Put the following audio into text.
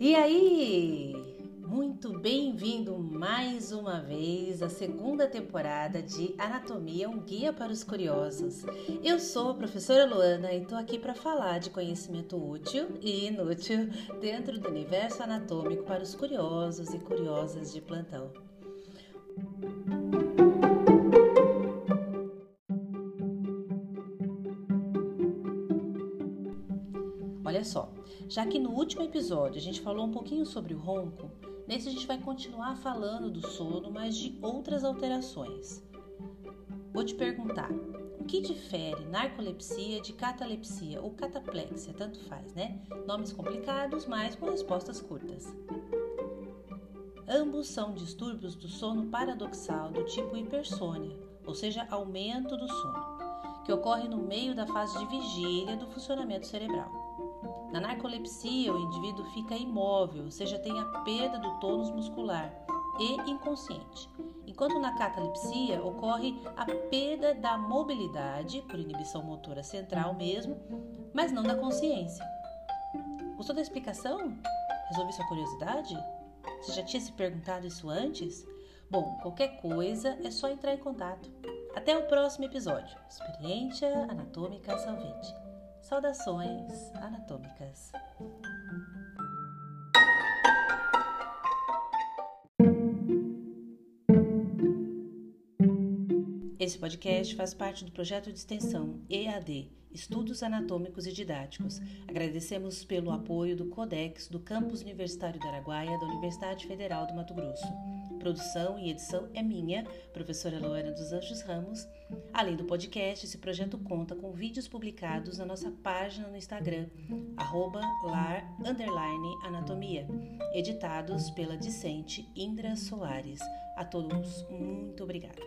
E aí? Muito bem-vindo mais uma vez à segunda temporada de Anatomia, um guia para os curiosos. Eu sou a professora Luana e estou aqui para falar de conhecimento útil e inútil dentro do universo anatômico para os curiosos e curiosas de plantão. Olha só, já que no último episódio a gente falou um pouquinho sobre o ronco, nesse a gente vai continuar falando do sono, mas de outras alterações. Vou te perguntar, o que difere narcolepsia de catalepsia ou cataplexia, tanto faz, né? Nomes complicados, mas com respostas curtas. Ambos são distúrbios do sono paradoxal do tipo hipersônia, ou seja, aumento do sono, que ocorre no meio da fase de vigília do funcionamento cerebral. Na narcolepsia, o indivíduo fica imóvel, ou seja, tem a perda do tônus muscular e inconsciente, enquanto na catalepsia ocorre a perda da mobilidade, por inibição motora central mesmo, mas não da consciência. Gostou da explicação? Resolvi sua curiosidade? Você já tinha se perguntado isso antes? Bom, qualquer coisa é só entrar em contato. Até o próximo episódio. Experiência Anatômica Salvete. Saudações anatômicas. Esse podcast faz parte do projeto de extensão EAD, Estudos Anatômicos e Didáticos. Agradecemos pelo apoio do CODEX do Campus Universitário do Araguaia da Universidade Federal do Mato Grosso. Produção e edição é minha, professora Luana dos Anjos Ramos. Além do podcast, esse projeto conta com vídeos publicados na nossa página no Instagram, lar_anatomia, editados pela discente Indra Soares. A todos, muito obrigada.